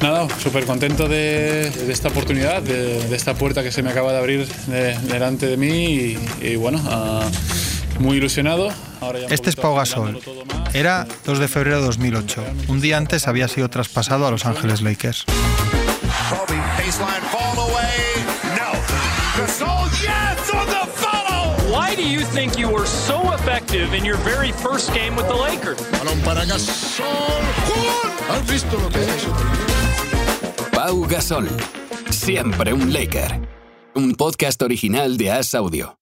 Nada, súper contento de, de, esta oportunidad, de, de, esta puerta que se me acaba de abrir de, delante de mí y, y bueno, uh, muy ilusionado. Ahora este es Pau Gasol. Era 2 de febrero de 2008. Un día antes había sido traspasado a Los Ángeles Lakers. Why do you think you were so effective in your very first game with the Lakers? Balón para Gasol. ¿Has visto lo que es eso? Pau. Siempre un Laker. Un podcast original de As Audio.